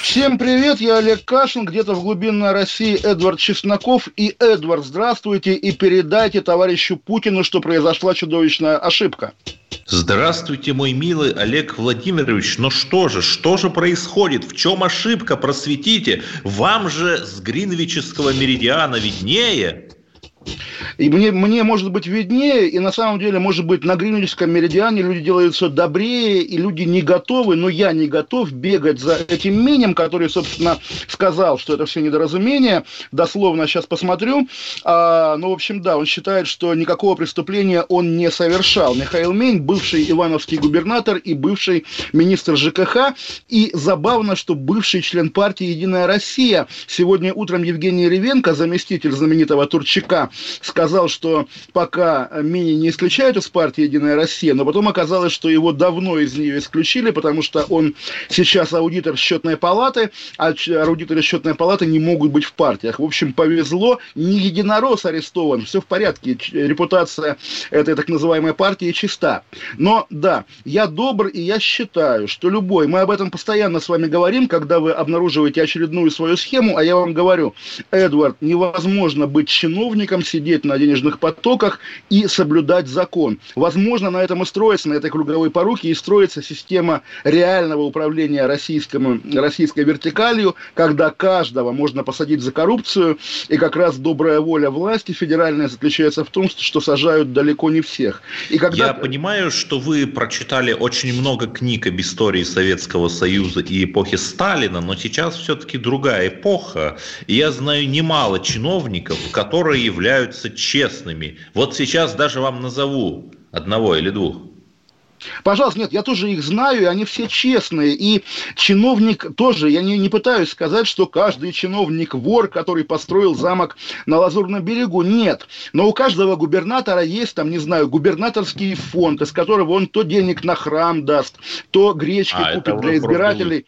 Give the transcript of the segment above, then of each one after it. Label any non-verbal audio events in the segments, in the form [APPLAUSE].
Всем привет, я Олег Кашин, где-то в глубинной России Эдвард Чесноков. И, Эдвард, здравствуйте и передайте товарищу Путину, что произошла чудовищная ошибка. Здравствуйте, мой милый Олег Владимирович. Ну что же, что же происходит? В чем ошибка? Просветите. Вам же с Гринвичского меридиана виднее. И мне, мне может быть виднее, и на самом деле, может быть, на Гринвичском меридиане люди делаются добрее, и люди не готовы, но я не готов бегать за этим минем, который, собственно, сказал, что это все недоразумение. Дословно сейчас посмотрю. А, ну, в общем, да, он считает, что никакого преступления он не совершал. Михаил Мень, бывший ивановский губернатор и бывший министр ЖКХ. И забавно, что бывший член партии «Единая Россия» сегодня утром Евгений Ревенко, заместитель знаменитого Турчака, сказал, что пока Мини не исключают из партии «Единая Россия», но потом оказалось, что его давно из нее исключили, потому что он сейчас аудитор счетной палаты, а аудиторы счетной палаты не могут быть в партиях. В общем, повезло, не единорос арестован, все в порядке, репутация этой так называемой партии чиста. Но да, я добр, и я считаю, что любой, мы об этом постоянно с вами говорим, когда вы обнаруживаете очередную свою схему, а я вам говорю, Эдвард, невозможно быть чиновником, сидеть на денежных потоках и соблюдать закон. Возможно, на этом и строится, на этой круговой поруке и строится система реального управления российскому, российской вертикалью, когда каждого можно посадить за коррупцию, и как раз добрая воля власти федеральная заключается в том, что сажают далеко не всех. И когда... Я понимаю, что вы прочитали очень много книг об истории Советского Союза и эпохи Сталина, но сейчас все-таки другая эпоха. И я знаю немало чиновников, которые являются честными. Вот сейчас даже вам назову одного или двух. Пожалуйста, нет, я тоже их знаю, и они все честные. И чиновник тоже, я не, не пытаюсь сказать, что каждый чиновник вор, который построил замок на Лазурном берегу. Нет. Но у каждого губернатора есть, там, не знаю, губернаторский фонд, из которого он то денег на храм даст, то гречки а, купит для избирателей.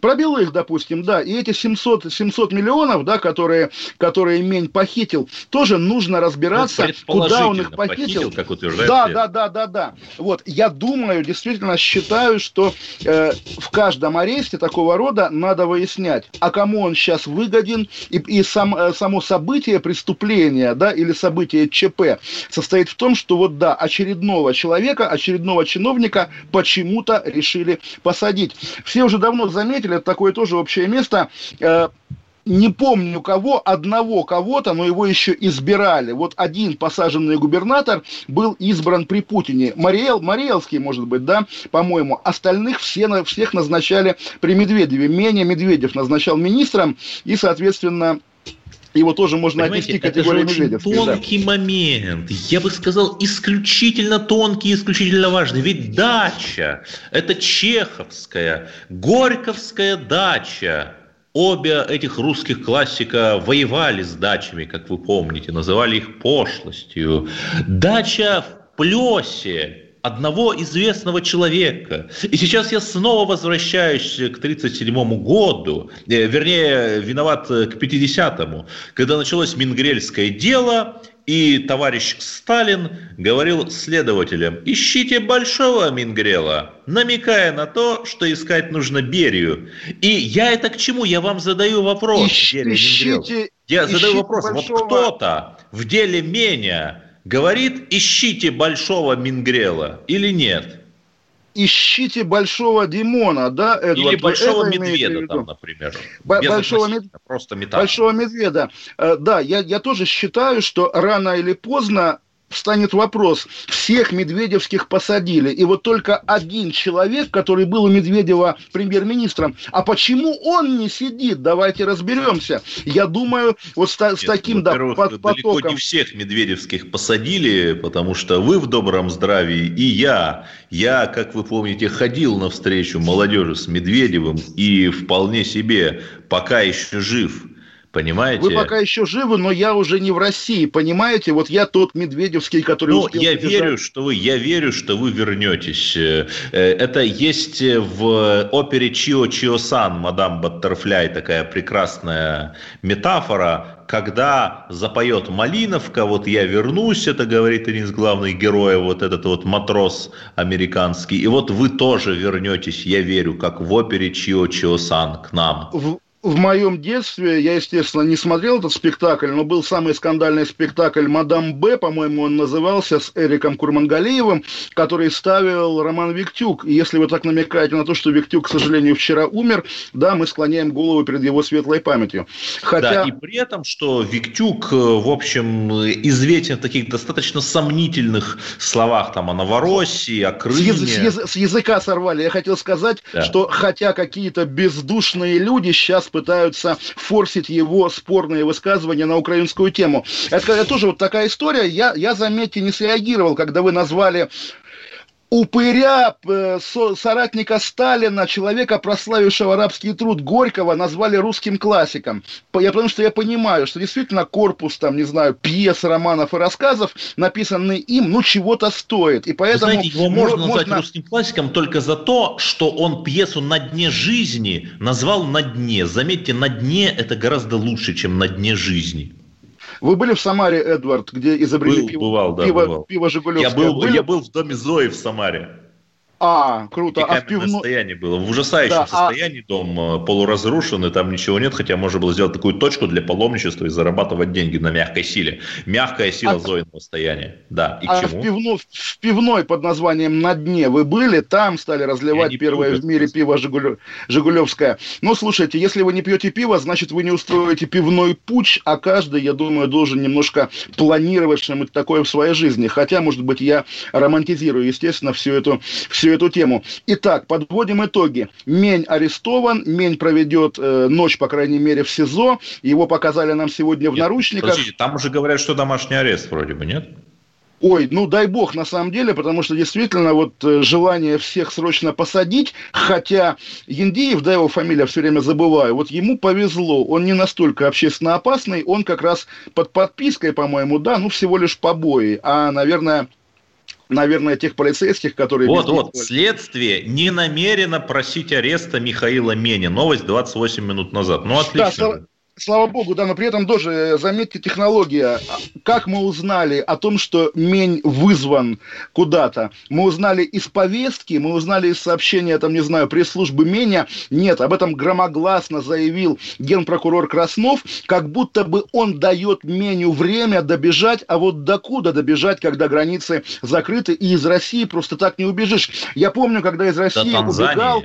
Про белых, допустим, да, и эти 700, 700 миллионов, да, которые, которые Мень похитил, тоже нужно разбираться, ну, куда он их похитил. похитил как утверждает да, да, да, да, да. Вот, я думаю, действительно считаю, что э, в каждом аресте такого рода надо выяснять, а кому он сейчас выгоден, и, и сам, э, само событие преступления, да, или событие ЧП состоит в том, что вот, да, очередного человека, очередного чиновника почему-то решили посадить. Все уже давно заметили, это такое тоже общее место. Э, не помню кого, одного кого-то, но его еще избирали. Вот один посаженный губернатор был избран при Путине. Мариэл, Мариэлский, может быть, да, по-моему. Остальных все, всех назначали при Медведеве. Менее Медведев назначал министром, и, соответственно, его тоже можно Понимаете, отнести к категории очень тонкий да. момент. Я бы сказал, исключительно тонкий, исключительно важный. Ведь дача – это чеховская, горьковская дача. Обе этих русских классика воевали с дачами, как вы помните, называли их пошлостью. Дача в Плесе одного известного человека. И сейчас я снова возвращаюсь к 1937 году, э, вернее, виноват э, к 50-му, когда началось Мингрельское дело, и товарищ Сталин говорил следователям, ищите большого Мингрела, намекая на то, что искать нужно Берию. И я это к чему? Я вам задаю вопрос. Ищ, ищите, я ищите задаю вопрос. Большого... Вот кто-то в деле Меня говорит, ищите большого Мингрела или нет? ищите большого Димона, да, Эдвард? Или большого медведа там, например. большого мед... Просто метафора. Большого медведа. Э, да, я, я тоже считаю, что рано или поздно встанет вопрос, всех Медведевских посадили, и вот только один человек, который был у Медведева премьер-министром, а почему он не сидит? Давайте разберемся. Я думаю, вот с, Нет, с таким да, под, потоком... Далеко не всех Медведевских посадили, потому что вы в добром здравии, и я. Я, как вы помните, ходил навстречу молодежи с Медведевым, и вполне себе, пока еще жив – Понимаете? Вы пока еще живы, но я уже не в России, понимаете? Вот я тот Медведевский, который... Ну, я побежать. верю, что вы, я верю, что вы вернетесь. Э, это есть в опере Чио Чио Сан, мадам Баттерфляй, такая прекрасная метафора, когда запоет Малиновка, вот я вернусь, это говорит один из главных героев, вот этот вот матрос американский, и вот вы тоже вернетесь, я верю, как в опере Чио Чио Сан к нам. В, в моем детстве, я, естественно, не смотрел этот спектакль, но был самый скандальный спектакль «Мадам Б», по-моему, он назывался, с Эриком Курмангалеевым, который ставил Роман Виктюк. И если вы так намекаете на то, что Виктюк, к сожалению, вчера умер, да, мы склоняем голову перед его светлой памятью. Хотя... Да, и при этом, что Виктюк, э, в общем, известен в таких достаточно сомнительных словах, там, о Новороссии, о Крыме. С, язы- с языка сорвали. Я хотел сказать, да. что хотя какие-то бездушные люди сейчас пытаются форсить его спорные высказывания на украинскую тему. Это, это тоже вот такая история. Я, я, заметьте, не среагировал, когда вы назвали упыря, э, соратника Сталина, человека, прославившего арабский труд Горького, назвали русским классиком. Я, потому что я понимаю, что действительно корпус, там, не знаю, пьес, романов и рассказов, написанный им, ну, чего-то стоит. И поэтому... Вы знаете, его можно, можно назвать русским классиком только за то, что он пьесу «На дне жизни» назвал «На дне». Заметьте, «На дне» — это гораздо лучше, чем «На дне жизни». Вы были в Самаре, Эдвард, где изобрели был, пиво, бывал, да, пиво, бывал. пиво Жигулевское? Я был, были? я был в доме Зои в Самаре. А, круто. И а в пивно... состоянии было. В ужасающем да, а состоянии а... дом э, полуразрушенный, там ничего нет, хотя можно было сделать такую точку для паломничества и зарабатывать деньги на мягкой силе. Мягкая сила а... Зоиного состояния. Да, и а к чему? В, пивно... в пивной под названием «На дне» вы были? Там стали разливать первое пью, в мире пиво Жигулев... Жигулевское. Ну, слушайте, если вы не пьете пиво, значит, вы не устроите пивной путь, а каждый, я думаю, должен немножко планировать что-нибудь такое в своей жизни. Хотя, может быть, я романтизирую, естественно, всю эту, всю эту тему. Итак, подводим итоги. Мень арестован, Мень проведет э, ночь, по крайней мере, в СИЗО. Его показали нам сегодня в нет, наручниках. Подождите, там уже говорят, что домашний арест вроде бы, нет? Ой, ну дай бог на самом деле, потому что действительно вот э, желание всех срочно посадить, хотя Яндиев, да, его фамилия все время забываю, вот ему повезло, он не настолько общественно опасный, он как раз под подпиской, по-моему, да, ну всего лишь побои, а, наверное, наверное, тех полицейских, которые... Вот, вот, следствие не намерено просить ареста Михаила Мени. Новость 28 минут назад. Ну, отлично. Да, Слава богу, да, но при этом тоже, э, заметьте, технология. Как мы узнали о том, что Мень вызван куда-то? Мы узнали из повестки, мы узнали из сообщения, там, не знаю, пресс-службы Меня. Нет, об этом громогласно заявил генпрокурор Краснов, как будто бы он дает Меню время добежать, а вот докуда добежать, когда границы закрыты, и из России просто так не убежишь. Я помню, когда из России убегал...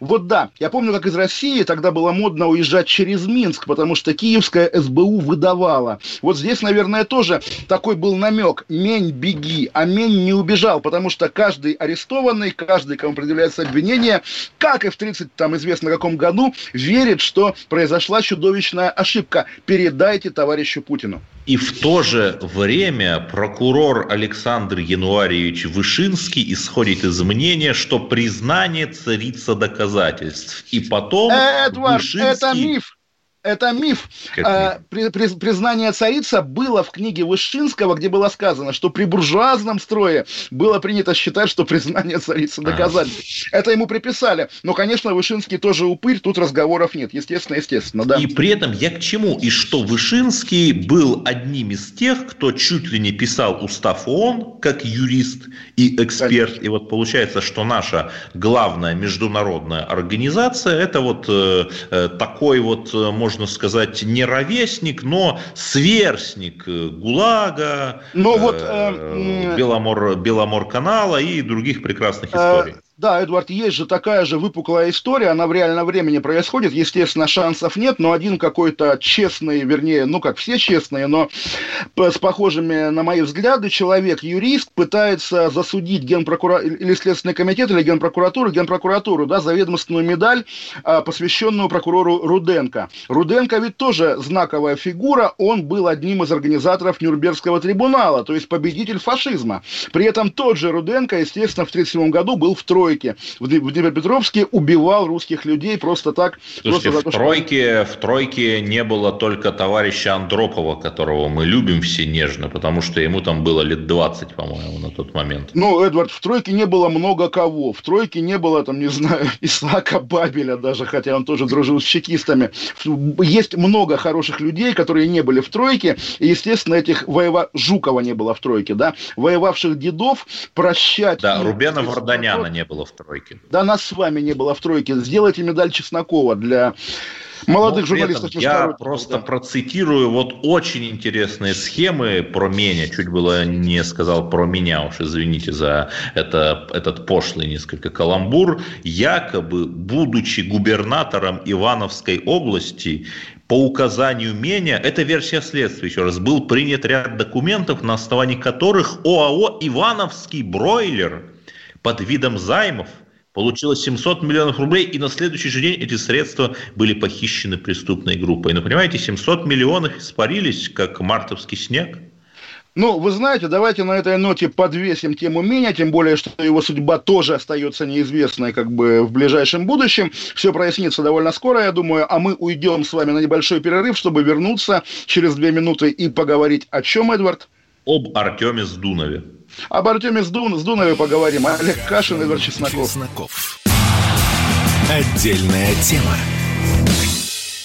Вот да, я помню, как из России тогда было модно уезжать через Минск, потому что киевская СБУ выдавала. Вот здесь, наверное, тоже такой был намек. Мень, беги. А Мень не убежал, потому что каждый арестованный, каждый, кому предъявляется обвинение, как и в 30, там, известно каком году, верит, что произошла чудовищная ошибка. Передайте товарищу Путину. И в то же время прокурор Александр Януарьевич Вышинский исходит из мнения, что признание царица доказательств. И потом Эдвард, Вышинский... это миф это миф. При, при, признание царица было в книге Вышинского, где было сказано, что при буржуазном строе было принято считать, что признание царицы доказательств. А. Это ему приписали. Но, конечно, Вышинский тоже упырь, тут разговоров нет. Естественно, естественно, да. И при этом я к чему? И что Вышинский был одним из тех, кто чуть ли не писал устав ООН, как юрист и эксперт. Конечно. И вот получается, что наша главная международная организация, это вот э, э такой вот, э, может можно сказать, не ровесник, но сверстник э, ГУЛАГа, ну, вот, э, Беломор, Беломор канала и других прекрасных историй. Да, Эдвард, есть же такая же выпуклая история, она в реальном времени происходит, естественно, шансов нет, но один какой-то честный, вернее, ну как все честные, но с похожими на мои взгляды человек, юрист, пытается засудить генпрокура... или Следственный комитет, или генпрокуратуру, генпрокуратуру, да, за ведомственную медаль, а, посвященную прокурору Руденко. Руденко ведь тоже знаковая фигура, он был одним из организаторов Нюрнбергского трибунала, то есть победитель фашизма. При этом тот же Руденко, естественно, в 1937 году был втрое тройке в Днепропетровске убивал русских людей просто так. Слушайте, просто в, тройке, что... в тройке не было только товарища Андропова, которого мы любим все нежно, потому что ему там было лет 20, по-моему, на тот момент. Ну, Эдвард, в тройке не было много кого. В тройке не было, там, не знаю, [LAUGHS] Исаака Бабеля даже, хотя он тоже дружил с чекистами. Есть много хороших людей, которые не были в тройке, и, естественно, этих воева... Жукова не было в тройке, да, воевавших дедов прощать... Да, Рубена Варданяна не было в тройке. Да, нас с вами не было в тройке. Сделайте медаль Чеснокова для молодых Но журналистов. Я просто да. процитирую вот очень интересные схемы про меня. Чуть было не сказал про меня, уж извините за это, этот пошлый несколько каламбур. Якобы, будучи губернатором Ивановской области, по указанию Меня, это версия следствия, еще раз, был принят ряд документов, на основании которых ОАО «Ивановский бройлер» под видом займов – получилось 700 миллионов рублей, и на следующий же день эти средства были похищены преступной группой. Ну, понимаете, 700 миллионов испарились, как мартовский снег. Ну, вы знаете, давайте на этой ноте подвесим тему меня, тем более, что его судьба тоже остается неизвестной как бы в ближайшем будущем. Все прояснится довольно скоро, я думаю, а мы уйдем с вами на небольшой перерыв, чтобы вернуться через две минуты и поговорить о чем, Эдвард? Об Артеме Сдунове. Об Артеме Сдун, Сдунове поговорим. Олег Кашин, Игорь Чесноков. Чесноков. Отдельная тема.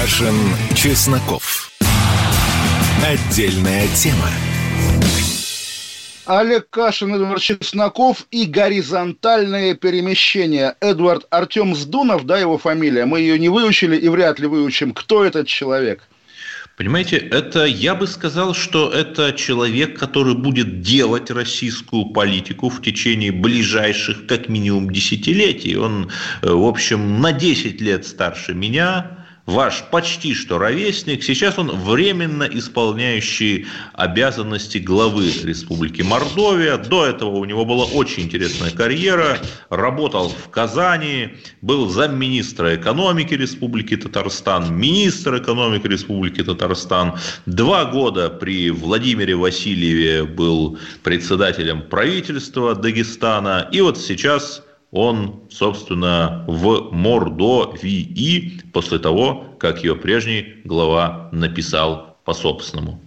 Кашин, Чесноков. Отдельная тема. Олег Кашин, Эдвард Чесноков и горизонтальное перемещение. Эдвард Артем Сдунов, да, его фамилия. Мы ее не выучили и вряд ли выучим. Кто этот человек? Понимаете, это я бы сказал, что это человек, который будет делать российскую политику в течение ближайших как минимум десятилетий. Он, э, в общем, на 10 лет старше меня, ваш почти что ровесник, сейчас он временно исполняющий обязанности главы Республики Мордовия. До этого у него была очень интересная карьера, работал в Казани, был замминистра экономики Республики Татарстан, министр экономики Республики Татарстан. Два года при Владимире Васильеве был председателем правительства Дагестана. И вот сейчас он, собственно, в Мордовии после того, как ее прежний глава написал по-собственному.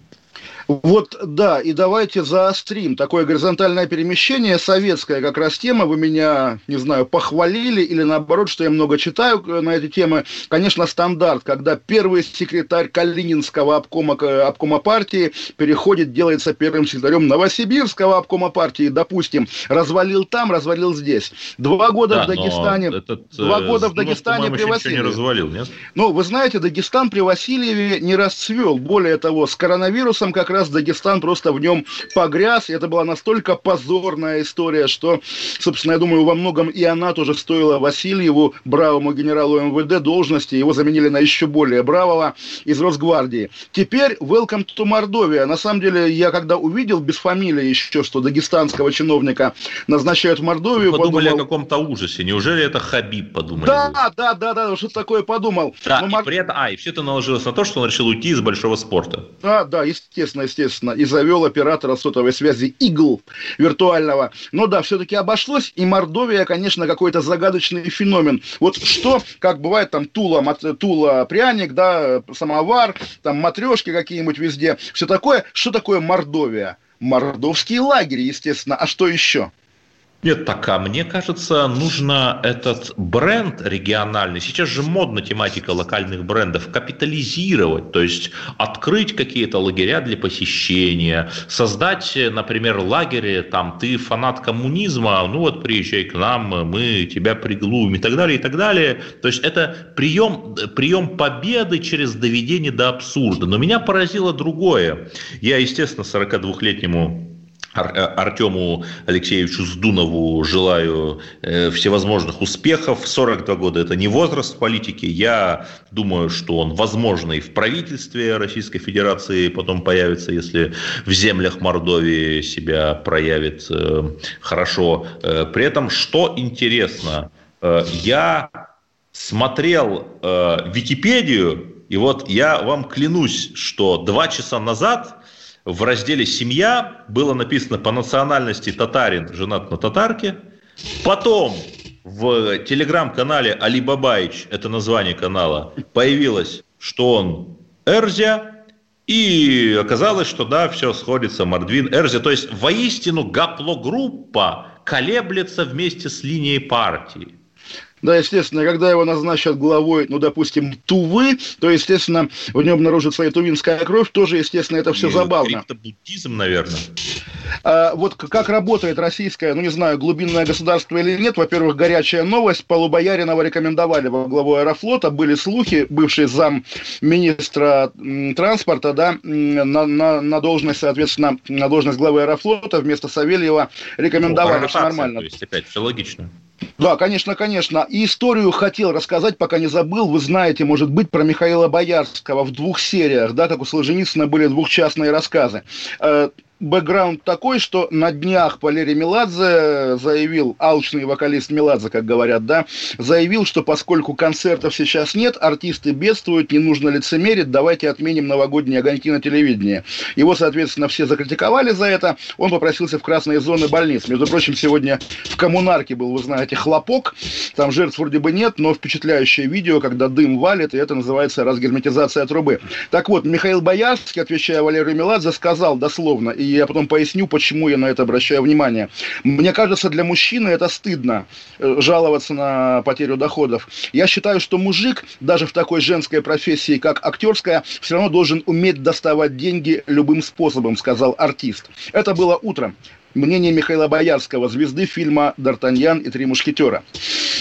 Вот, да, и давайте заострим. Такое горизонтальное перемещение, советская как раз тема. Вы меня, не знаю, похвалили или наоборот, что я много читаю на эти темы. Конечно, стандарт, когда первый секретарь Калининского обкома, обкома партии переходит, делается первым секретарем Новосибирского обкома партии, допустим, развалил там, развалил здесь. Два года да, в Дагестане, этот, два э, года в Дагестане при Васильеве. не развалил, нет? Ну, вы знаете, Дагестан при Васильеве не расцвел. Более того, с коронавирусом как раз раз Дагестан просто в нем погряз, и это была настолько позорная история, что, собственно, я думаю, во многом и она тоже стоила Васильеву, бравому генералу МВД, должности, его заменили на еще более бравого из Росгвардии. Теперь welcome to Мордовия. На самом деле, я когда увидел без фамилии еще, что дагестанского чиновника назначают в Мордовию... Подумали подумал... о каком-то ужасе. Неужели это Хабиб, подумали? Да, да, да, да, что такое подумал. Да, Но и Мор... при этом, а, и все это наложилось на то, что он решил уйти из большого спорта. Да, да, естественно, естественно, и завел оператора сотовой связи Игл виртуального. Но да, все-таки обошлось, и Мордовия, конечно, какой-то загадочный феномен. Вот что, как бывает там Тула, мат, Тула пряник, да, самовар, там матрешки какие-нибудь везде, все такое. Что такое Мордовия? Мордовский лагерь, естественно. А что еще? Нет, так, а мне кажется, нужно этот бренд региональный, сейчас же модна тематика локальных брендов, капитализировать, то есть открыть какие-то лагеря для посещения, создать, например, лагерь, там, ты фанат коммунизма, ну вот приезжай к нам, мы тебя приглумим и так далее, и так далее. То есть это прием, прием победы через доведение до абсурда. Но меня поразило другое. Я, естественно, 42-летнему Ар- Артему Алексеевичу Сдунову желаю э, всевозможных успехов. 42 года – это не возраст политики. Я думаю, что он, возможно, и в правительстве Российской Федерации потом появится, если в землях Мордовии себя проявит э, хорошо. Э, при этом, что интересно, э, я смотрел э, Википедию, и вот я вам клянусь, что два часа назад в разделе «Семья» было написано по национальности татарин, женат на татарке. Потом в телеграм-канале Али Бабаич, это название канала, появилось, что он Эрзя, и оказалось, что да, все сходится, Мордвин, Эрзя. То есть воистину гаплогруппа колеблется вместе с линией партии. Да, естественно, когда его назначат главой, ну, допустим, Тувы, то, естественно, в нем обнаружится и тувинская кровь, тоже, естественно, это все забавно. буддизм, наверное. А, вот как работает российское, ну, не знаю, глубинное государство или нет, во-первых, горячая новость, Полубояринова рекомендовали во главу Аэрофлота, были слухи, бывший зам министра транспорта, да, на, на, на должность, соответственно, на должность главы Аэрофлота вместо Савельева рекомендовали, ну, все нормально. То есть, опять, все логично. Да, конечно, конечно. И историю хотел рассказать, пока не забыл. Вы знаете, может быть, про Михаила Боярского в двух сериях, да, как у Солженицына были двухчастные рассказы. Бэкграунд такой, что на днях Валерий Меладзе заявил, алчный вокалист Меладзе, как говорят, да, заявил, что поскольку концертов сейчас нет, артисты бедствуют, не нужно лицемерить, давайте отменим новогодние огоньки на телевидении. Его, соответственно, все закритиковали за это, он попросился в красные зоны больниц. Между прочим, сегодня в коммунарке был, вы знаете, хлопок, там жертв вроде бы нет, но впечатляющее видео, когда дым валит, и это называется разгерметизация трубы. Так вот, Михаил Боярский, отвечая Валерию Меладзе, сказал дословно, и я потом поясню, почему я на это обращаю внимание. Мне кажется, для мужчины это стыдно э, жаловаться на потерю доходов. Я считаю, что мужик, даже в такой женской профессии, как актерская, все равно должен уметь доставать деньги любым способом, сказал артист. Это было утром мнение Михаила Боярского, звезды фильма «Д'Артаньян и три мушкетера».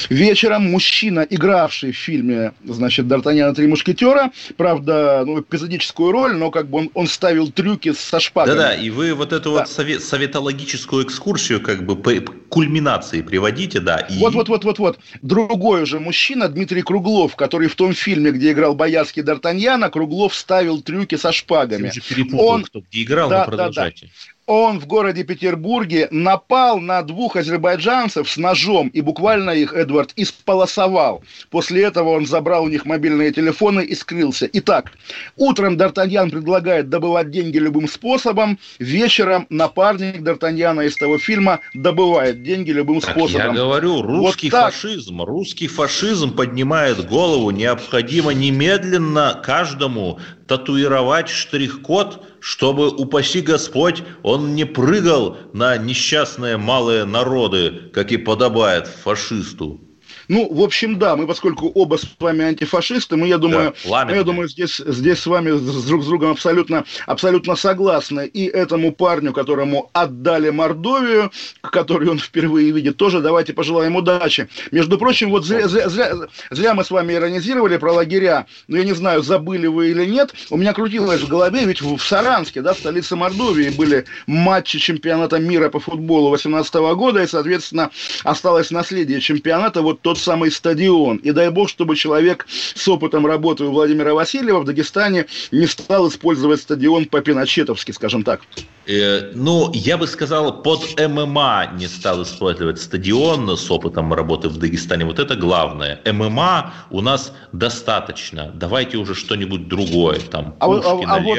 Вечером мужчина, игравший в фильме, значит, «Д'Артаньян и три мушкетера», правда, ну, эпизодическую роль, но как бы он, он ставил трюки со шпагами. Да-да, и вы вот эту да. вот совет, советологическую экскурсию как бы по кульминации приводите, да. И... Вот-вот-вот-вот-вот. Другой уже мужчина, Дмитрий Круглов, который в том фильме, где играл Боярский Д'Артаньяна, Круглов ставил трюки со шпагами. Ты уже перепутал, он... кто где играл, да, но продолжайте. Да, да он в городе Петербурге напал на двух азербайджанцев с ножом и буквально их, Эдвард, исполосовал. После этого он забрал у них мобильные телефоны и скрылся. Итак, утром Д'Артаньян предлагает добывать деньги любым способом, вечером напарник Д'Артаньяна из того фильма добывает деньги любым так способом. Я говорю, русский вот фашизм, русский фашизм поднимает голову, необходимо немедленно каждому татуировать штрих-код, чтобы, упаси Господь, он не прыгал на несчастные малые народы, как и подобает фашисту. Ну, в общем, да, мы, поскольку оба с вами антифашисты, мы, я думаю, да, мы, я думаю здесь, здесь с вами друг с другом абсолютно, абсолютно согласны. И этому парню, которому отдали Мордовию, который он впервые видит, тоже давайте пожелаем удачи. Между прочим, вот зря, зря, зря, зря мы с вами иронизировали про лагеря, но я не знаю, забыли вы или нет, у меня крутилось в голове, ведь в Саранске, да, столице Мордовии, были матчи чемпионата мира по футболу 18 года, и, соответственно, осталось наследие чемпионата, вот тот тот самый стадион. И дай бог, чтобы человек с опытом работы у Владимира Васильева в Дагестане не стал использовать стадион по-пиночетовски, скажем так. Э, ну, я бы сказал, под ММА не стал использовать стадион с опытом работы в Дагестане. Вот это главное. ММА у нас достаточно. Давайте уже что-нибудь другое. Там а, Пушкина, а, а, вот...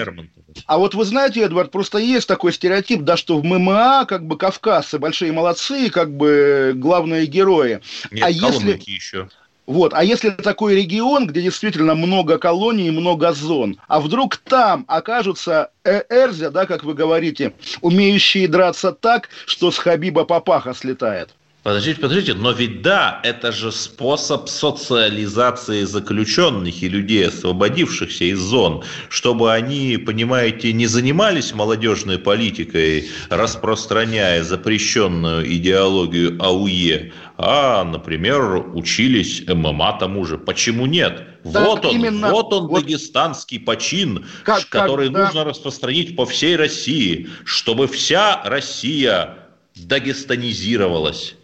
А вот вы знаете, Эдвард, просто есть такой стереотип, да, что в ММА как бы кавказцы большие молодцы, как бы главные герои. Нет, а если еще. Вот, а если такой регион, где действительно много колоний, много зон, а вдруг там окажутся э, Эрзя, да, как вы говорите, умеющие драться так, что с Хабиба папаха слетает? Подождите, подождите, но ведь да, это же способ социализации заключенных и людей, освободившихся из зон, чтобы они, понимаете, не занимались молодежной политикой, распространяя запрещенную идеологию АУЕ, а, например, учились ММА тому же. Почему нет? Так вот он, именно, вот он вот, дагестанский почин, как, который как, нужно распространить по всей России, чтобы вся Россия дагестанизировалась.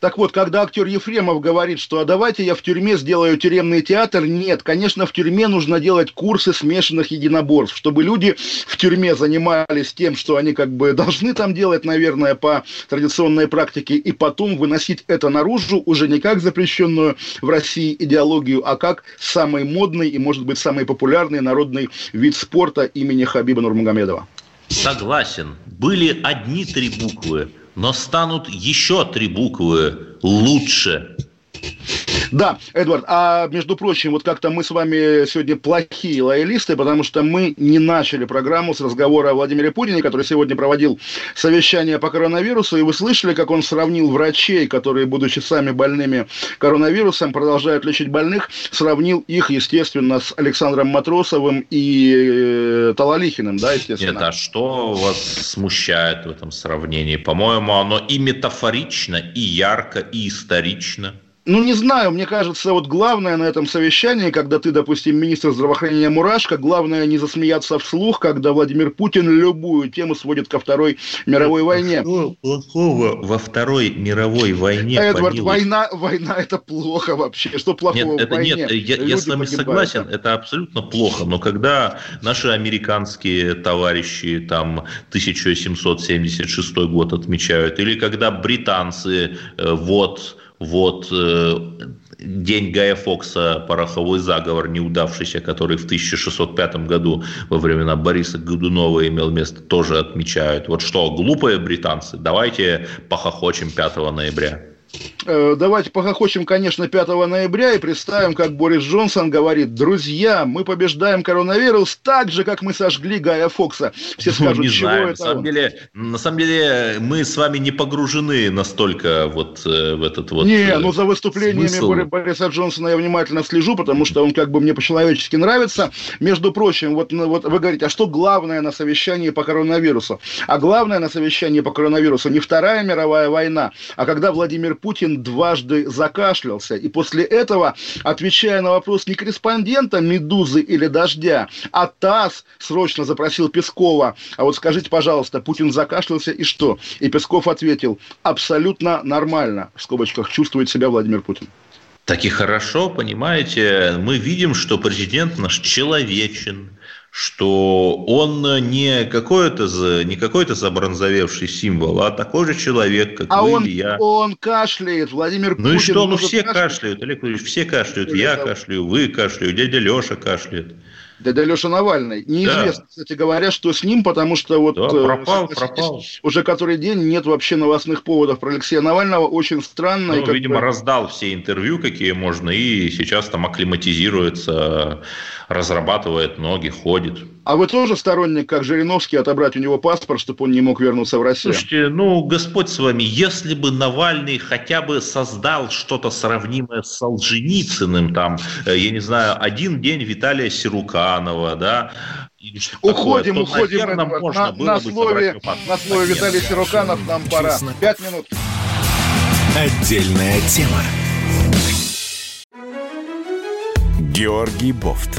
Так вот, когда актер Ефремов говорит, что а давайте я в тюрьме сделаю тюремный театр, нет, конечно, в тюрьме нужно делать курсы смешанных единоборств, чтобы люди в тюрьме занимались тем, что они как бы должны там делать, наверное, по традиционной практике, и потом выносить это наружу уже не как запрещенную в России идеологию, а как самый модный и, может быть, самый популярный народный вид спорта имени Хабиба Нурмагомедова. Согласен. Были одни три буквы но станут еще три буквы лучше. Да, Эдвард, а между прочим, вот как-то мы с вами сегодня плохие лоялисты, потому что мы не начали программу с разговора о Владимире Путине, который сегодня проводил совещание по коронавирусу, и вы слышали, как он сравнил врачей, которые, будучи сами больными коронавирусом, продолжают лечить больных, сравнил их, естественно, с Александром Матросовым и э, Талалихиным, да, естественно. Нет, а что вас смущает в этом сравнении? По-моему, оно и метафорично, и ярко, и исторично. Ну, не знаю, мне кажется, вот главное на этом совещании, когда ты, допустим, министр здравоохранения Мурашко, главное не засмеяться вслух, когда Владимир Путин любую тему сводит ко Второй мировой войне. Что плохого во Второй мировой войне? Эдвард, война, война это плохо вообще. Что плохого нет, это, в войне? Нет, я, я с вами погибают. согласен, это абсолютно плохо. Но когда наши американские товарищи там 1776 год отмечают, или когда британцы э, вот вот э, день Гая Фокса, пороховой заговор неудавшийся, который в 1605 году во времена Бориса Годунова имел место, тоже отмечают. Вот что, глупые британцы, давайте похохочем 5 ноября. Э, давайте похохочем, конечно, 5 ноября и представим, как Борис Джонсон говорит, друзья, мы побеждаем коронавирус так же, как мы сожгли Гая Фокса. Все ну, скажут, не чего знаю. это на самом, деле, на самом деле, мы с вами не погружены настолько вот э, в этот вот Не, э, ну за выступлениями смысл. Бориса Джонсона я внимательно слежу, потому что он как бы мне по-человечески нравится. Между прочим, вот, ну, вот вы говорите, а что главное на совещании по коронавирусу? А главное на совещании по коронавирусу не Вторая мировая война, а когда Владимир Путин дважды закашлялся. И после этого, отвечая на вопрос не корреспондента «Медузы» или «Дождя», а ТАСС срочно запросил Пескова. А вот скажите, пожалуйста, Путин закашлялся и что? И Песков ответил, абсолютно нормально, в скобочках, чувствует себя Владимир Путин. Так и хорошо, понимаете, мы видим, что президент наш человечен, что он не какой-то не какой-то забронзовевший символ, а такой же человек, как а вы он, или я. он кашляет, Владимир Ну и что, ну все кашляют, кашляют Олег Владимирович, все кашляют, я кашляю, вы кашляю, дядя Леша кашляет дядя Леша Навальный. Неизвестно, да. кстати говоря, что с ним, потому что вот... Да, э, пропал, пропал. Уже который день нет вообще новостных поводов про Алексея Навального. Очень странно. Ну, видимо, бы... раздал все интервью, какие можно, и сейчас там акклиматизируется, разрабатывает ноги, ходит. А вы тоже сторонник, как Жириновский, отобрать у него паспорт, чтобы он не мог вернуться в Россию? Слушайте, ну, Господь с вами, если бы Навальный хотя бы создал что-то сравнимое с Солженицыным, там, э, я не знаю, один день Виталия Сируканова, да, уходим, такое, уходим. Наверное, можно на, на, слове, на слове Виталий Сируканов нам пора. Пять минут. Отдельная тема. Георгий Бофт.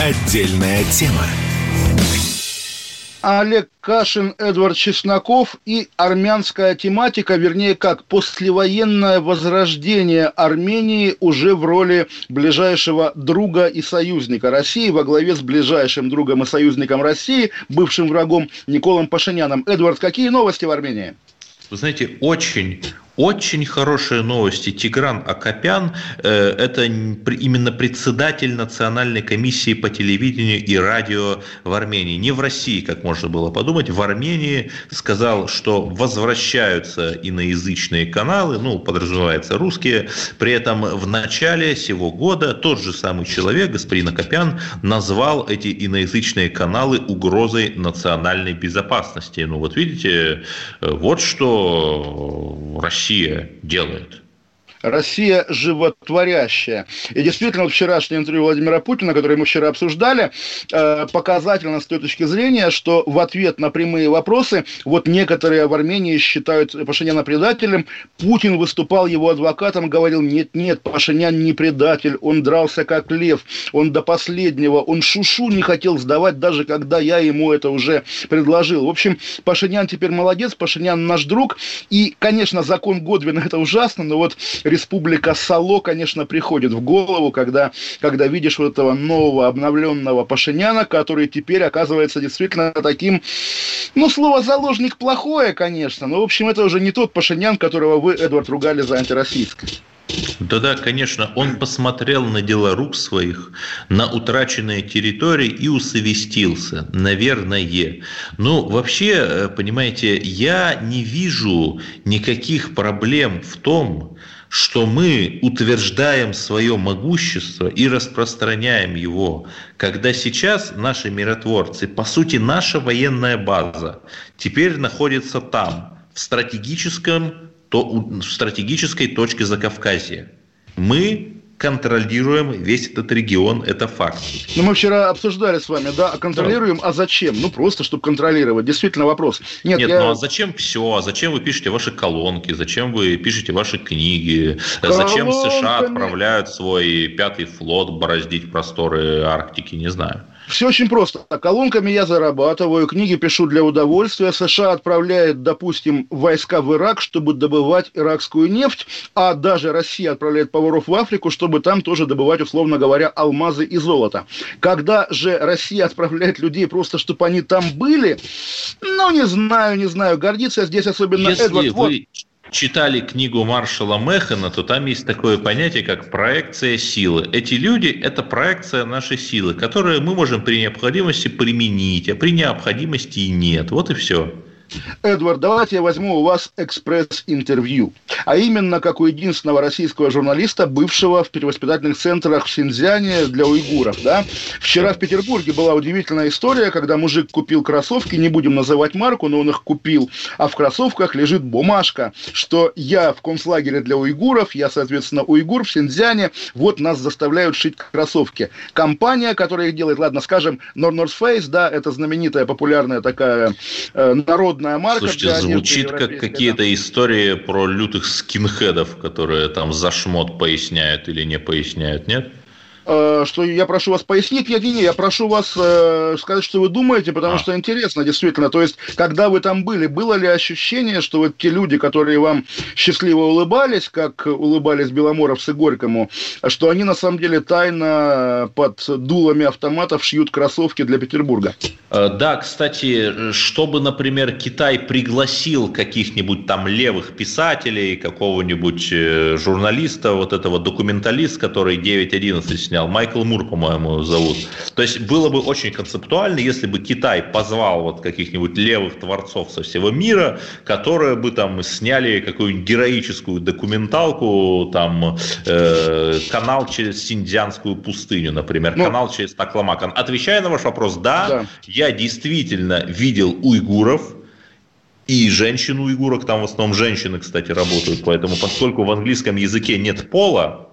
Отдельная тема. Олег Кашин, Эдвард Чесноков и армянская тематика, вернее, как послевоенное возрождение Армении уже в роли ближайшего друга и союзника России во главе с ближайшим другом и союзником России, бывшим врагом Николом Пашиняном. Эдвард, какие новости в Армении? Вы знаете, очень Очень хорошие новости. Тигран Акопян э, – это именно председатель Национальной комиссии по телевидению и радио в Армении. Не в России, как можно было подумать, в Армении сказал, что возвращаются иноязычные каналы, ну, подразумевается русские. При этом в начале сего года тот же самый человек, господин Акопян, назвал эти иноязычные каналы угрозой национальной безопасности. Ну, вот видите, э, вот что Россия делает. Россия животворящая. И действительно, вот вчерашнее интервью Владимира Путина, которое мы вчера обсуждали, э, показательно с той точки зрения, что в ответ на прямые вопросы, вот некоторые в Армении считают Пашиняна предателем, Путин выступал его адвокатом, говорил, нет-нет, Пашинян не предатель, он дрался как лев, он до последнего, он шушу не хотел сдавать, даже когда я ему это уже предложил. В общем, Пашинян теперь молодец, Пашинян наш друг, и, конечно, закон Годвина это ужасно, но вот республика Сало, конечно, приходит в голову, когда, когда видишь вот этого нового обновленного Пашиняна, который теперь оказывается действительно таким, ну, слово «заложник» плохое, конечно, но, в общем, это уже не тот Пашинян, которого вы, Эдвард, ругали за антироссийскость. Да-да, конечно, он посмотрел на дела рук своих, на утраченные территории и усовестился, наверное. Ну, вообще, э, понимаете, я не вижу никаких проблем в том, что мы утверждаем свое могущество и распространяем его, когда сейчас наши миротворцы, по сути, наша военная база теперь находится там, в стратегическом, то, в стратегической точке Закавказья. Мы контролируем весь этот регион, это факт. Ну, мы вчера обсуждали с вами, да, а контролируем, да. а зачем? Ну, просто, чтобы контролировать. Действительно вопрос. Нет, Нет я... ну а зачем все? А зачем вы пишете ваши колонки? Зачем вы пишете ваши книги? Колонками. Зачем США отправляют свой пятый флот бороздить просторы Арктики? Не знаю. Все очень просто. Колонками я зарабатываю, книги пишу для удовольствия. США отправляет, допустим, войска в Ирак, чтобы добывать иракскую нефть, а даже Россия отправляет поваров в Африку, чтобы там тоже добывать, условно говоря, алмазы и золото. Когда же Россия отправляет людей просто, чтобы они там были, ну, не знаю, не знаю, гордиться здесь особенно Если Эдвард. Вы... Вот читали книгу Маршала Механа, то там есть такое понятие, как проекция силы. Эти люди – это проекция нашей силы, которую мы можем при необходимости применить, а при необходимости и нет. Вот и все. Эдвард, давайте я возьму у вас экспресс-интервью. А именно, как у единственного российского журналиста, бывшего в перевоспитательных центрах в Синьцзяне для уйгуров. Да? Вчера в Петербурге была удивительная история, когда мужик купил кроссовки, не будем называть марку, но он их купил, а в кроссовках лежит бумажка, что я в концлагере для уйгуров, я, соответственно, уйгур в Синьцзяне, вот нас заставляют шить кроссовки. Компания, которая их делает, ладно, скажем, North Face, да, это знаменитая, популярная такая э, народная модная марка. Слушайте, звучит как какие-то да. истории про лютых скинхедов, которые там за шмот поясняют или не поясняют, нет? Э, что я прошу вас пояснить, не, не, я прошу вас э, сказать, что вы думаете, потому а. что интересно, действительно. То есть, когда вы там были, было ли ощущение, что вот те люди, которые вам счастливо улыбались, как улыбались Беломоровцы Горькому, что они на самом деле тайно под дулами автоматов шьют кроссовки для Петербурга? Э, да, кстати, чтобы, например, Китай пригласил каких-нибудь там левых писателей, какого-нибудь э, журналиста, вот этого документалиста, который 9.11 снял, Майкл Мур, по-моему, зовут. То есть было бы очень концептуально, если бы Китай позвал вот каких-нибудь левых творцов со всего мира, которые бы там сняли какую-нибудь героическую документалку, там э, канал через Синдзянскую пустыню, например, ну, канал через Такламакан. Отвечая на ваш вопрос, да, да, я действительно видел уйгуров, и женщин уйгурок, там в основном женщины, кстати, работают, поэтому поскольку в английском языке нет пола,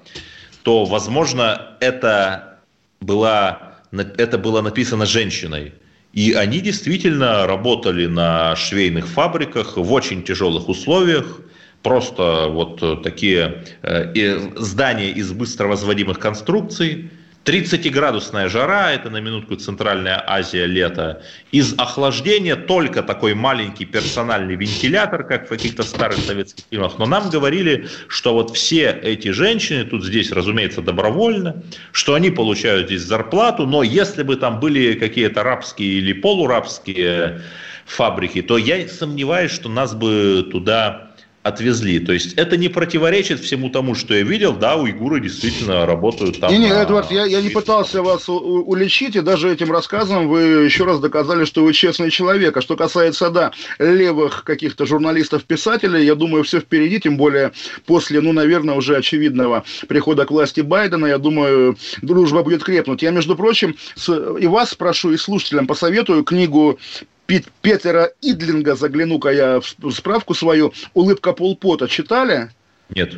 то, возможно, это, была, это было написано женщиной. И они действительно работали на швейных фабриках в очень тяжелых условиях. Просто вот такие э, здания из быстро возводимых конструкций – 30-градусная жара, это на минутку Центральная Азия лето. Из охлаждения только такой маленький персональный вентилятор, как в каких-то старых советских фильмах. Но нам говорили, что вот все эти женщины, тут здесь, разумеется, добровольно, что они получают здесь зарплату, но если бы там были какие-то рабские или полурабские фабрики, то я сомневаюсь, что нас бы туда отвезли. То есть это не противоречит всему тому, что я видел. Да, уйгуры действительно работают там. Не, не, Эдвард, я, я не пытался вас уличить, и даже этим рассказом вы еще раз доказали, что вы честный человек. А что касается, да, левых каких-то журналистов-писателей, я думаю, все впереди, тем более после, ну, наверное, уже очевидного прихода к власти Байдена, я думаю, дружба будет крепнуть. Я, между прочим, с, и вас спрошу, и слушателям посоветую книгу Петера Идлинга, загляну-ка я в справку свою, «Улыбка полпота» читали? Нет.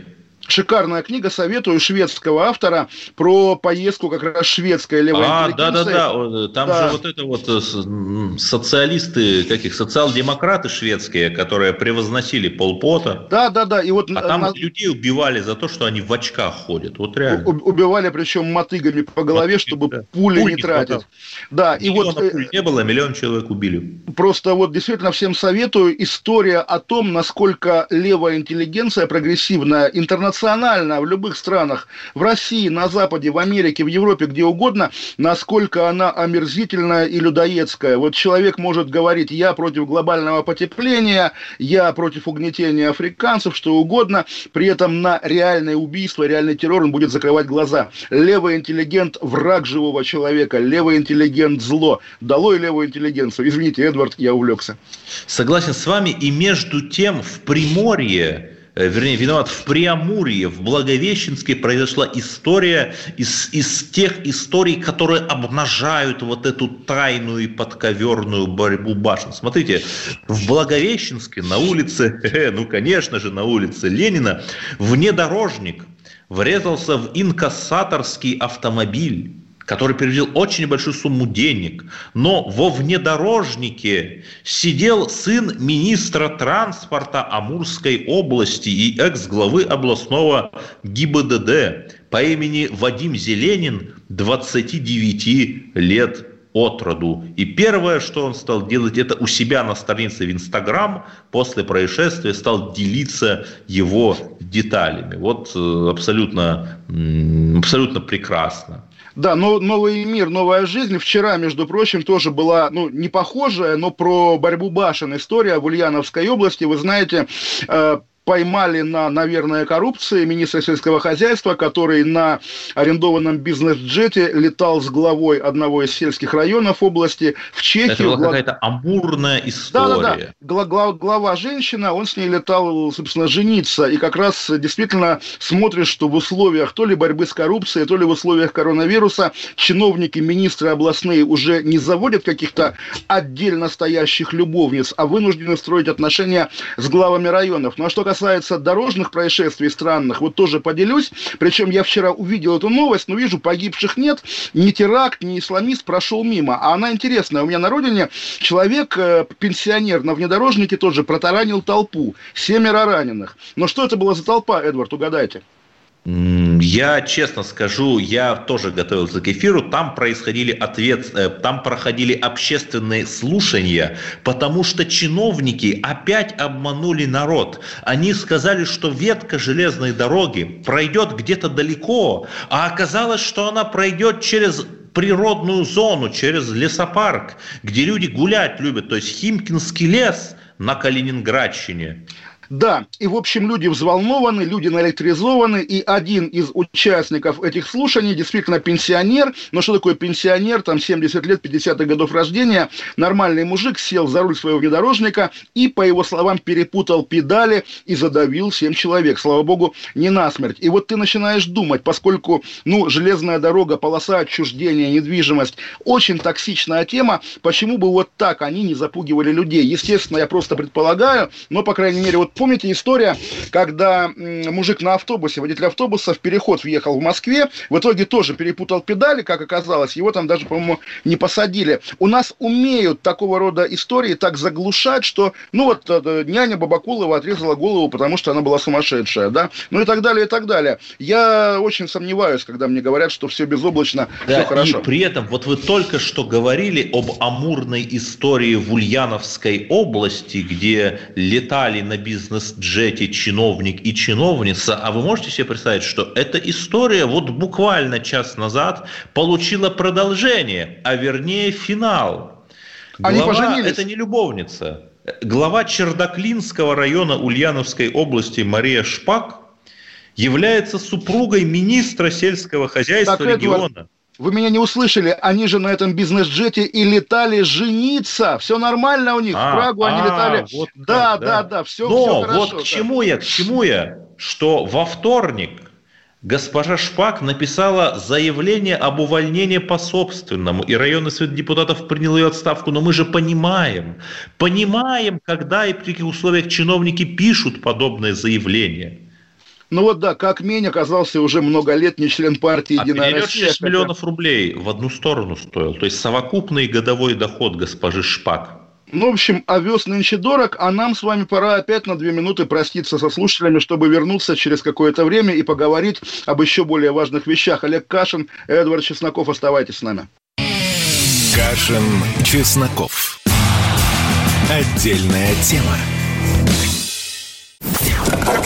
Шикарная книга, советую, шведского автора про поездку как раз шведская левая А, да-да-да, там да. же вот это вот э, социалисты, каких, социал-демократы шведские, которые превозносили полпота. Да-да-да, и вот... А там на... людей убивали за то, что они в очках ходят, вот реально. У- убивали причем мотыгами по голове, Мотыги, чтобы да. пули Пуль не тратить. Хватало. Да, и вот... Э, пуль не было, миллион человек убили. Просто вот действительно всем советую история о том, насколько левая интеллигенция прогрессивная, интернациональная национально в любых странах, в России, на Западе, в Америке, в Европе, где угодно, насколько она омерзительная и людоедская. Вот человек может говорить, я против глобального потепления, я против угнетения африканцев, что угодно, при этом на реальное убийство, реальный террор он будет закрывать глаза. Левый интеллигент – враг живого человека, левый интеллигент – зло. Долой левую интеллигенцию. Извините, Эдвард, я увлекся. Согласен с вами, и между тем в Приморье вернее, виноват в Преамурье, в Благовещенске произошла история из, из тех историй, которые обнажают вот эту тайную и подковерную борьбу башен. Смотрите, в Благовещенске на улице, [LAUGHS] э, ну, конечно же, на улице Ленина, внедорожник врезался в инкассаторский автомобиль который перевел очень большую сумму денег, но во внедорожнике сидел сын министра транспорта Амурской области и экс-главы областного ГИБДД по имени Вадим Зеленин, 29 лет от роду. И первое, что он стал делать, это у себя на странице в Инстаграм после происшествия стал делиться его деталями. Вот э, абсолютно, абсолютно прекрасно. Да, но новый мир, новая жизнь. Вчера, между прочим, тоже была, ну, не похожая, но про борьбу башен история в Ульяновской области. Вы знаете, э, поймали на, наверное, коррупции министра сельского хозяйства, который на арендованном бизнес-джете летал с главой одного из сельских районов области в Чехию. Это была глав... какая-то амурная история. Да-да-да. Глава, глава женщина, он с ней летал, собственно, жениться. И как раз действительно смотришь, что в условиях то ли борьбы с коррупцией, то ли в условиях коронавируса чиновники, министры областные уже не заводят каких-то отдельно стоящих любовниц, а вынуждены строить отношения с главами районов. Ну а что касается касается дорожных происшествий странных, вот тоже поделюсь. Причем я вчера увидел эту новость, но вижу, погибших нет. Ни теракт, ни исламист прошел мимо. А она интересная. У меня на родине человек, э, пенсионер на внедорожнике тоже протаранил толпу. Семеро раненых. Но что это была за толпа, Эдвард, угадайте? Я честно скажу, я тоже готовился к эфиру. Там происходили ответ, э, там проходили общественные слушания, потому что чиновники опять обманули народ. Они сказали, что ветка железной дороги пройдет где-то далеко, а оказалось, что она пройдет через природную зону, через лесопарк, где люди гулять любят, то есть Химкинский лес на Калининградщине. Да, и в общем люди взволнованы, люди наэлектризованы, и один из участников этих слушаний действительно пенсионер, но что такое пенсионер, там 70 лет, 50 годов рождения, нормальный мужик сел за руль своего внедорожника и, по его словам, перепутал педали и задавил 7 человек, слава богу, не насмерть. И вот ты начинаешь думать, поскольку, ну, железная дорога, полоса отчуждения, недвижимость, очень токсичная тема, почему бы вот так они не запугивали людей? Естественно, я просто предполагаю, но, по крайней мере, вот помните история, когда мужик на автобусе, водитель автобуса в переход въехал в Москве, в итоге тоже перепутал педали, как оказалось, его там даже, по-моему, не посадили. У нас умеют такого рода истории так заглушать, что, ну вот, э, няня Бабакулова отрезала голову, потому что она была сумасшедшая, да, ну и так далее, и так далее. Я очень сомневаюсь, когда мне говорят, что все безоблачно, да, все хорошо. И при этом, вот вы только что говорили об амурной истории в Ульяновской области, где летали на бизнес бизнес-джете чиновник и чиновница, а вы можете себе представить, что эта история вот буквально час назад получила продолжение, а вернее финал. Глава Они поженились. это не любовница, глава Чердаклинского района Ульяновской области Мария Шпак является супругой министра сельского хозяйства так, региона. Эдвард, вы меня не услышали, они же на этом бизнес-джете и летали жениться. Все нормально у них. А, в Прагу а, они летали. Вот да, так, да, да, да, все, Но все хорошо. Вот к чему я, к чему я, что во вторник госпожа Шпак написала заявление об увольнении по собственному, и районный совет депутатов принял ее отставку. Но мы же понимаем, понимаем, когда и при каких условиях чиновники пишут подобное заявление. Ну вот да, как Мень оказался уже много лет не член партии а «Единая Россия». 6 миллионов рублей в одну сторону стоил. То есть совокупный годовой доход госпожи Шпак. Ну, в общем, овес нынче дорог, а нам с вами пора опять на две минуты проститься со слушателями, чтобы вернуться через какое-то время и поговорить об еще более важных вещах. Олег Кашин, Эдвард Чесноков, оставайтесь с нами. Кашин, Чесноков. Отдельная тема.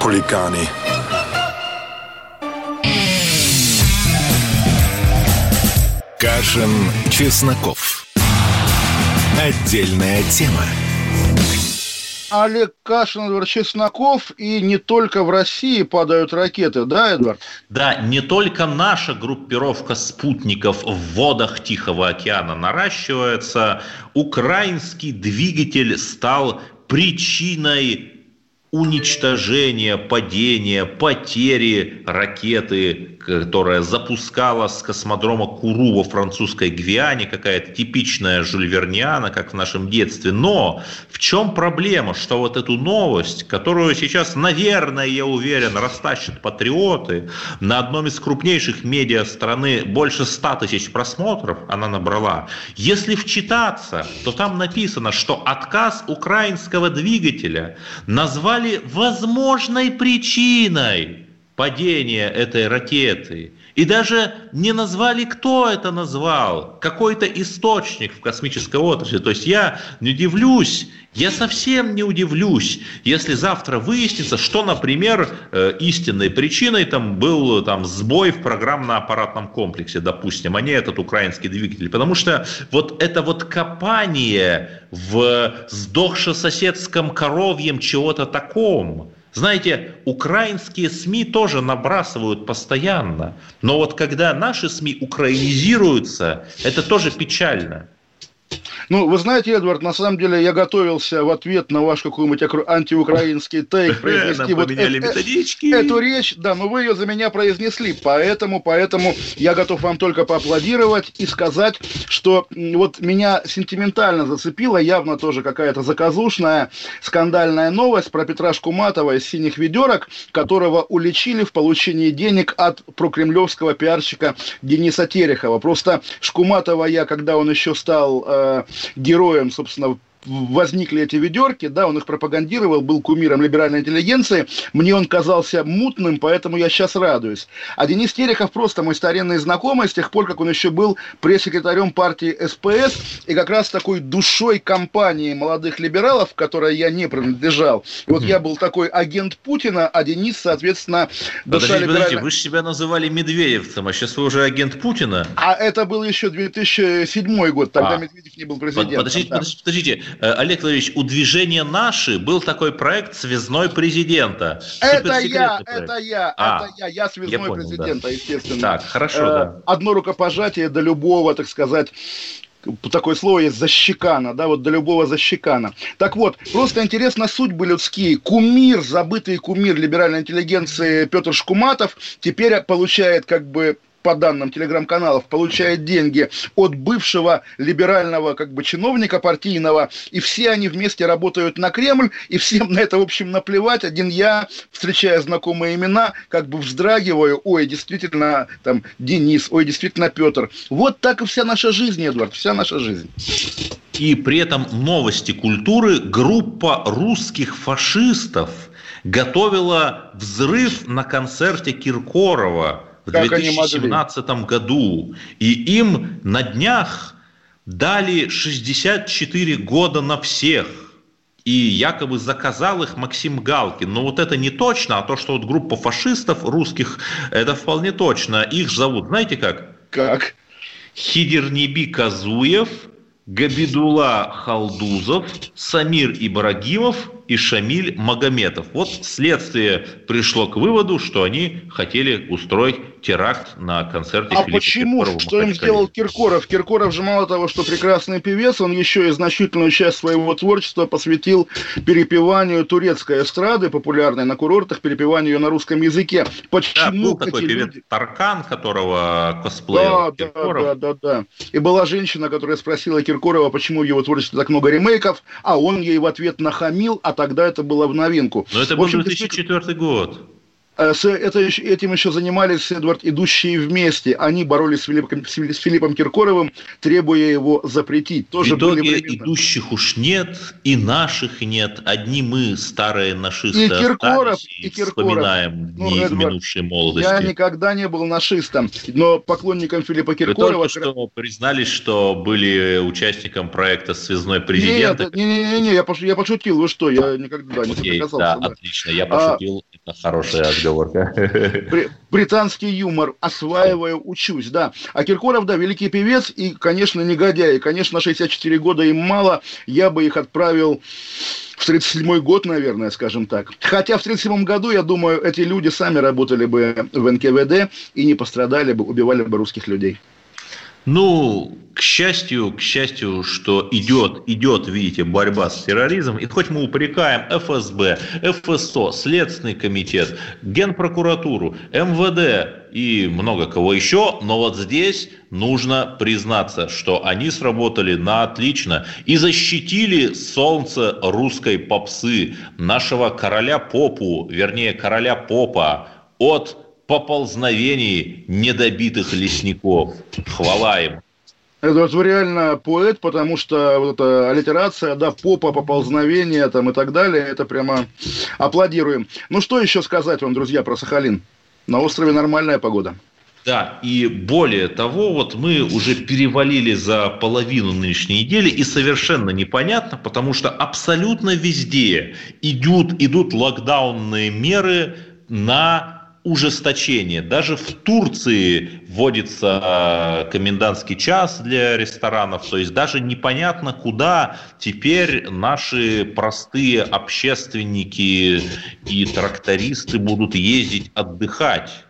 хулиганы. Кашин, Чесноков. Отдельная тема. Олег Кашин, Эдвард Чесноков, и не только в России падают ракеты, да, Эдвард? Да, не только наша группировка спутников в водах Тихого океана наращивается, украинский двигатель стал причиной уничтожения, падения, потери ракеты которая запускала с космодрома Куру во французской Гвиане, какая-то типичная жульверниана, как в нашем детстве. Но в чем проблема, что вот эту новость, которую сейчас, наверное, я уверен, растащат патриоты, на одном из крупнейших медиа страны больше 100 тысяч просмотров она набрала. Если вчитаться, то там написано, что отказ украинского двигателя назвали возможной причиной падения этой ракеты. И даже не назвали, кто это назвал, какой-то источник в космической отрасли. То есть я не удивлюсь, я совсем не удивлюсь, если завтра выяснится, что, например, э, истинной причиной там был там, сбой в программно-аппаратном комплексе, допустим, а не этот украинский двигатель. Потому что вот это вот копание в сдохшо-соседском коровьем чего-то таком, знаете, украинские СМИ тоже набрасывают постоянно, но вот когда наши СМИ украинизируются, это тоже печально. Ну, вы знаете, Эдвард, на самом деле я готовился в ответ на ваш какой-нибудь антиукраинский тейк произнести вот э, э, эту речь, да, но вы ее за меня произнесли, поэтому, поэтому я готов вам только поаплодировать и сказать, что вот меня сентиментально зацепила явно тоже какая-то заказушная скандальная новость про Петра Шкуматова из «Синих ведерок», которого уличили в получении денег от прокремлевского пиарщика Дениса Терехова. Просто Шкуматова я, когда он еще стал э, героем, собственно, возникли эти ведерки, да, он их пропагандировал, был кумиром либеральной интеллигенции, мне он казался мутным, поэтому я сейчас радуюсь. А Денис Терехов просто мой старинный знакомый с тех пор, как он еще был пресс-секретарем партии СПС и как раз такой душой компании молодых либералов, которой я не принадлежал. И вот я был такой агент Путина, а Денис, соответственно, душа подождите, подождите, вы же себя называли Медведевцем, а сейчас вы уже агент Путина? А это был еще 2007 год, тогда а. Медведев не был президентом. Подождите, да. подождите, подождите. Э, Олег Владимирович, у движения «Наши» был такой проект «Связной президента». Это я, проект. это я, а, это я, я связной я понял, президента, да. естественно. Так, хорошо, э, да. Одно рукопожатие до любого, так сказать, такое слово есть защекана, да, вот до любого защекана. Так вот, просто интересна судьбы людские. Кумир, забытый кумир либеральной интеллигенции Петр Шкуматов теперь получает как бы по данным телеграм-каналов, получает деньги от бывшего либерального как бы чиновника партийного, и все они вместе работают на Кремль, и всем на это, в общем, наплевать. Один я, встречая знакомые имена, как бы вздрагиваю, ой, действительно, там, Денис, ой, действительно, Петр. Вот так и вся наша жизнь, Эдвард, вся наша жизнь. И при этом новости культуры группа русских фашистов готовила взрыв на концерте Киркорова в как 2017 году. И им на днях дали 64 года на всех. И якобы заказал их Максим Галкин. Но вот это не точно, а то, что вот группа фашистов русских, это вполне точно. Их зовут, знаете как? Как? Хидерниби Казуев, Габидула Халдузов, Самир Ибрагимов и Шамиль Магометов. Вот следствие пришло к выводу, что они хотели устроить теракт на концерте А Филиппа почему? Киркорова что им сделал Киркоров? Киркоров же мало того, что прекрасный певец, он еще и значительную часть своего творчества посвятил перепеванию турецкой эстрады, популярной на курортах, перепеванию ее на русском языке. Почему да, был такой люди... певец Таркан, которого косплеил да, Киркоров. Да, да, да, да. И была женщина, которая спросила Киркорова, почему в его творчестве так много ремейков, а он ей в ответ нахамил, а тогда это было в новинку. Но это был 2004 год. Э, с это, этим еще занимались, Эдвард, идущие вместе. Они боролись с Филиппом, с Филиппом Киркоровым, требуя его запретить. Тоже в итоге были идущих уж нет, и наших нет. Одни мы, старые нашисты, и Киркоров, и, Киркоров. вспоминаем ну, дни Эдвард, минувшей молодости. Я никогда не был нашистом, но поклонником Филиппа Киркорова... Вы только что признались, что были участником проекта «Связной президент». Нет, не-не-не, я, пош, я пошутил. Вы что, я никогда не Окей, да, да, отлично, я пошутил. А, это хорошая [LAUGHS] отговорка. [LAUGHS] Британский юмор. Осваиваю, учусь, да. А Киркоров, да, великий певец и, конечно, негодяй. Конечно, 64 года им мало. Я бы их отправил в 37 год, наверное, скажем так. Хотя в 37 году, я думаю, эти люди сами работали бы в НКВД и не пострадали бы, убивали бы русских людей. Ну, к счастью, к счастью, что идет, идет, видите, борьба с терроризмом. И хоть мы упрекаем ФСБ, ФСО, Следственный комитет, Генпрокуратуру, МВД и много кого еще, но вот здесь нужно признаться, что они сработали на отлично и защитили солнце русской попсы, нашего короля Попу, вернее, короля Попа от поползновений недобитых лесников. Хвала им. Это вот реально поэт, потому что вот эта аллитерация, да, попа, поползновение там и так далее, это прямо аплодируем. Ну, что еще сказать вам, друзья, про Сахалин? На острове нормальная погода. Да, и более того, вот мы уже перевалили за половину нынешней недели, и совершенно непонятно, потому что абсолютно везде идут, идут локдаунные меры на ужесточение. Даже в Турции вводится э, комендантский час для ресторанов, то есть даже непонятно, куда теперь наши простые общественники и трактористы будут ездить отдыхать.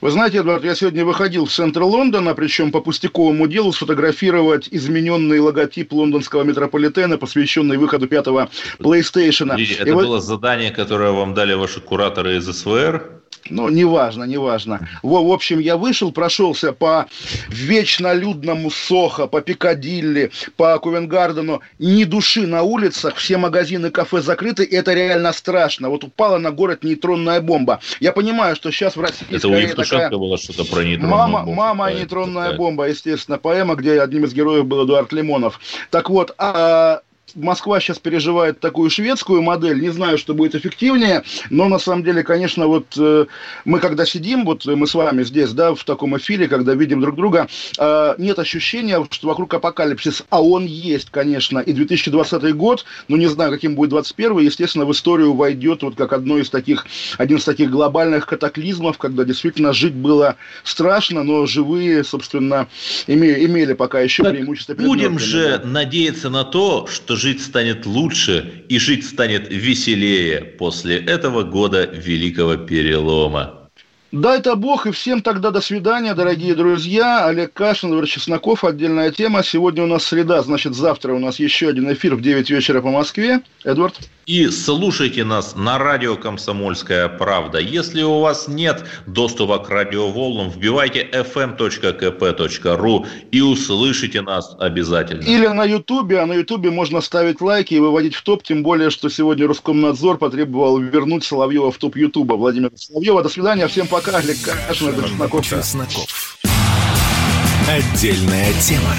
Вы знаете, Эдвард, я сегодня выходил в центр Лондона, причем по пустяковому делу сфотографировать измененный логотип лондонского метрополитена, посвященный выходу пятого PlayStation. Это И было вот... задание, которое вам дали ваши кураторы из СВР? Ну, неважно, неважно. В, в общем, я вышел, прошелся по вечно людному Сохо, по Пикадилли, по Ковенгардену. Ни души на улицах, все магазины, кафе закрыты, и это реально страшно. Вот упала на город нейтронная бомба. Я понимаю, что сейчас в России... Это у Евтушенко такая... было что-то про нейтронную мама, бомбу. Мама и нейтронная такая. бомба, естественно, поэма, где одним из героев был Эдуард Лимонов. Так вот, а Москва сейчас переживает такую шведскую модель. Не знаю, что будет эффективнее, но на самом деле, конечно, вот э, мы когда сидим, вот мы с вами здесь, да, в таком эфире, когда видим друг друга, э, нет ощущения, что вокруг апокалипсис, а он есть, конечно. И 2020 год, ну не знаю, каким будет 21 естественно, в историю войдет вот как одно из таких, один из таких глобальных катаклизмов, когда действительно жить было страшно, но живые, собственно, имели, имели пока еще так преимущество. Будем же надеяться на то, что жить станет лучше и жить станет веселее после этого года великого перелома. Дай-то Бог, и всем тогда до свидания, дорогие друзья. Олег Кашин, Владимир Чесноков, отдельная тема. Сегодня у нас среда, значит, завтра у нас еще один эфир в 9 вечера по Москве. Эдвард? И слушайте нас на радио «Комсомольская правда». Если у вас нет доступа к радиоволнам, вбивайте fm.kp.ru и услышите нас обязательно. Или на Ютубе, а на Ютубе можно ставить лайки и выводить в топ, тем более, что сегодня Роскомнадзор потребовал вернуть Соловьева в топ Ютуба. Владимир Соловьева, до свидания, всем пока. Олег Кашин. Чесноков. Отдельная тема.